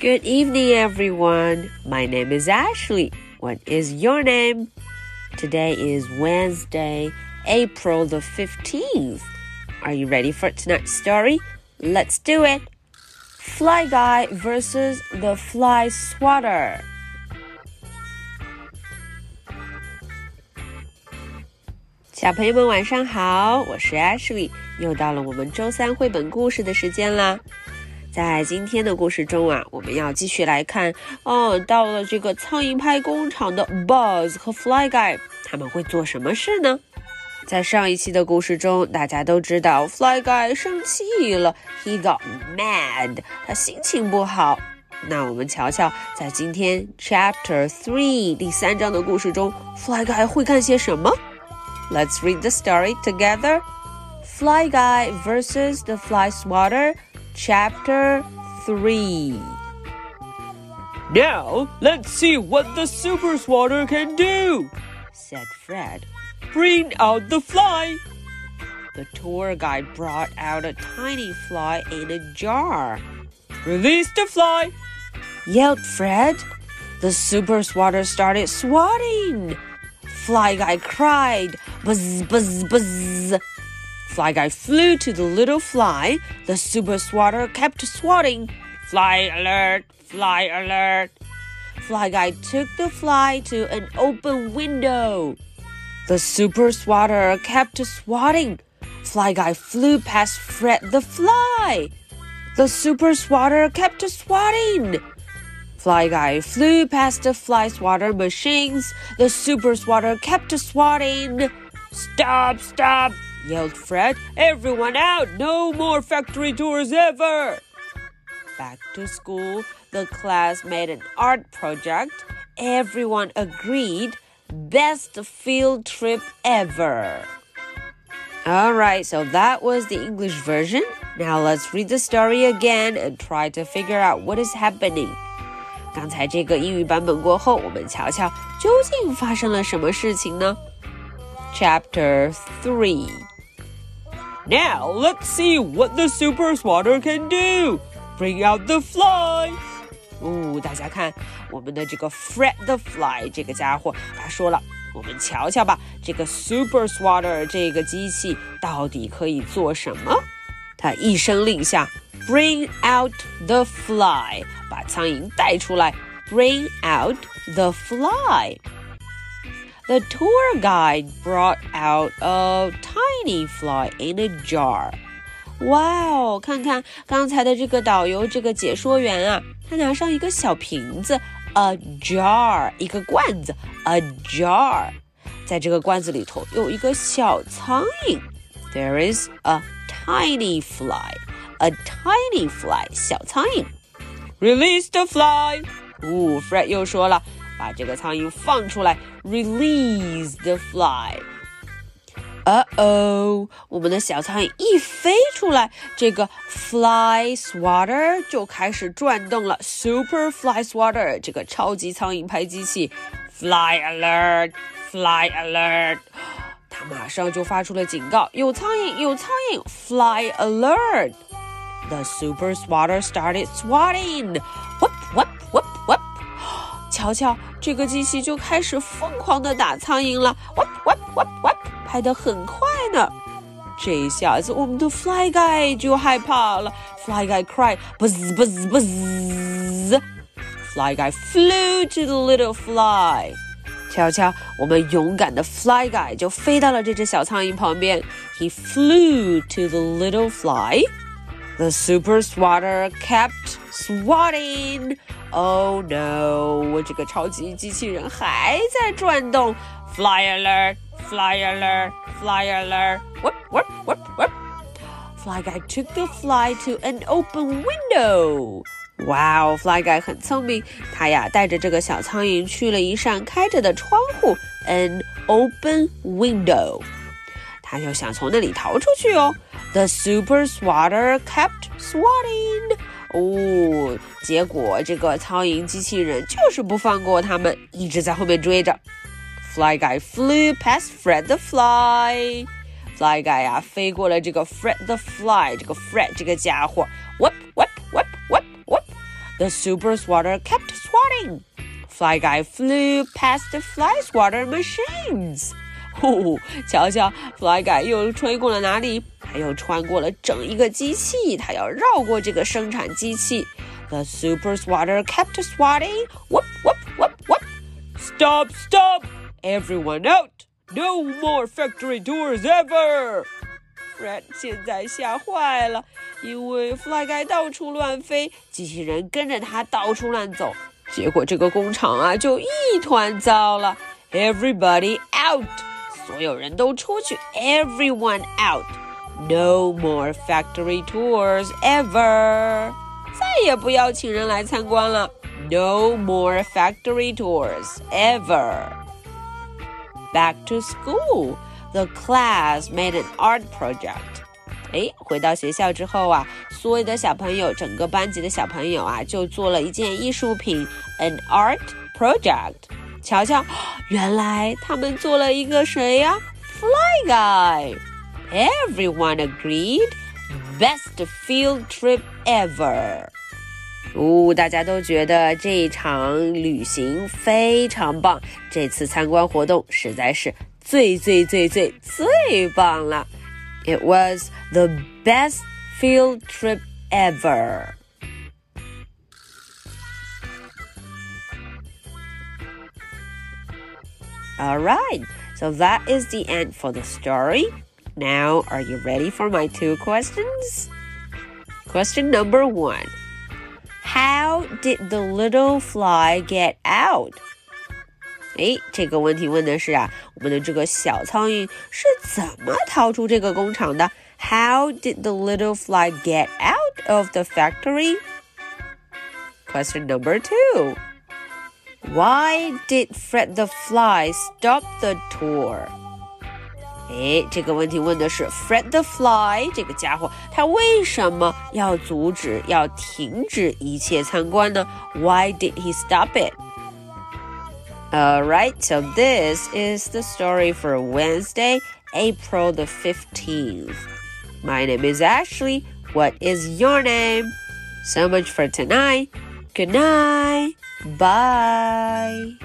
Good evening, everyone. My name is Ashley. What is your name? Today is Wednesday, April the 15th. Are you ready for tonight's story? Let's do it. Fly Guy versus the Fly Swatter. 小朋友们晚上好，我是 Ashley，又到了我们周三绘本故事的时间啦。 在今天的故事中啊，我们要继续来看哦，到了这个苍蝇拍工厂的 Buzz 和 Fly Guy，他们会做什么事呢？在上一期的故事中，大家都知道 Fly Guy 生气了，He got mad，他心情不好。那我们瞧瞧，在今天 Chapter Three 第三章的故事中，Fly Guy 会干些什么？Let's read the story together. Fly Guy versus the Fly Swatter, Chapter 3. Now, let's see what the Super Swatter can do, said Fred. Bring out the fly. The tour guide brought out a tiny fly in a jar. Release the fly, yelled Fred. The Super Swatter started swatting. Fly Guy cried, buzz, buzz, buzz. Fly Guy flew to the little fly. The super swatter kept swatting. Fly alert, fly alert. Fly Guy took the fly to an open window. The super swatter kept swatting. Fly Guy flew past Fred the fly. The super swatter kept swatting. Fly Guy flew past the fly swatter machines. The super swatter kept swatting. Stop, stop, yelled Fred. Everyone out! No more factory tours ever! Back to school, the class made an art project. Everyone agreed. Best field trip ever. Alright, so that was the English version. Now let's read the story again and try to figure out what is happening. 刚才这个英语版本过后，我们瞧瞧究竟发生了什么事情呢 ？Chapter Three. Now let's see what the super swatter can do. Bring out the fly. 哦，大家看，我们的这个 Fred the Fly 这个家伙，他说了，我们瞧瞧吧，这个 Super Swatter 这个机器到底可以做什么？他一声令下，Bring out the fly，把苍蝇带出来。Bring out the fly。 The tour guide brought out a tiny fly in a jar. 哇哦，看看刚才的这个导游，这个解说员啊，他拿上一个小瓶子，a jar，一个罐子，a jar，在这个罐子里头有一个小苍蝇。There is a tiny fly, a tiny fly，小苍蝇。Release the fly。哦，Fred 又说了， 把这个苍蝇放出来，release the fly。呃哦，我们的小苍蝇一飞出来，这个 fly swatter 就开始转动了。Super fly swatter 这个超级苍蝇拍机器，fly alert，fly alert。它马上就发出了警告，有苍蝇，有苍蝇，fly alert。The super swatter started swatting，whoop whoop, whoop. 瞧瞧，这个机器就开始疯狂的打苍蝇了。Whoop, whoop, whoop, whoop. 拍得很快呢。这下子我们的 Fly Guy 就害怕了。Fly Guy cried, buzz, buzz, buzz. Fly Guy flew to the little fly. 瞧瞧，我们勇敢的 Fly Guy 就飞到了这只小苍蝇旁边。He flew to the little fly. The super swatter kept swatting. Oh no！我这个超级机器人还在转动。Fly alert! Fly alert! Fly alert! Whoop whoop whoop whoop! Fly Guy took the fly to an open window. 哇哦，Fly Guy 很聪明，他呀带着这个小苍蝇去了一扇开着的窗户，an open window。他就想从那里逃出去哦。The super swatter kept swatting。 哦，结果这个苍蝇机器人就是不放过他们，一直在后面追着。Fly guy flew past Fred the fly。Fly guy 呀、啊，飞过了这个 Fred the fly，这个 Fred 这个家伙，whoop whoop whoop whoop whoop。 the super swatter kept swatting. Fly guy flew past the fly swatter machines. 呼，瞧瞧 fly 怪又吹过了哪里？他又穿过了整一个机器，他要绕过这个生产机器。The super swatter kept swatting. Whoop, whoop, whoop, whoop. Stop, stop! Everyone out! No more factory tours ever! Fred 现在吓坏了，因为 Fly Guy 到处乱飞，机器人跟着他到处乱走，结果这个工厂啊就一团糟了。Everybody out! 所有人都出去，everyone out。No more factory tours ever。再也不要请人来参观了。No more factory tours ever. Back to school, the class made an art project. 哎，回到学校之后啊，所有的小朋友，整个班级的小朋友啊，就做了一件艺术品，an art project。 瞧瞧，原来他们做了一个谁呀？Fly Guy。Everyone agreed, best field trip ever. 哦，大家都觉得这一场旅行非常棒，这次参观活动实在是最最最最最棒了。It was the best field trip ever. All right, so that is the end for the story. Now, are you ready for my two questions? Question number one How did the little fly get out? 诶，这个问题问的是啊，我们的这个小苍蝇是怎么逃出这个工厂的？How did the little fly get out of the factory? Question number two. Why did Fred the Fly stop the tour? 哎，这个问题问的是 Fred the Fly 这个家伙，他为什么要阻止、要停止一切参观呢？Why did he stop it? Alright, so this is the story for Wednesday, April the 15th. My name is Ashley. What is your name? So much for tonight. Good night. Bye.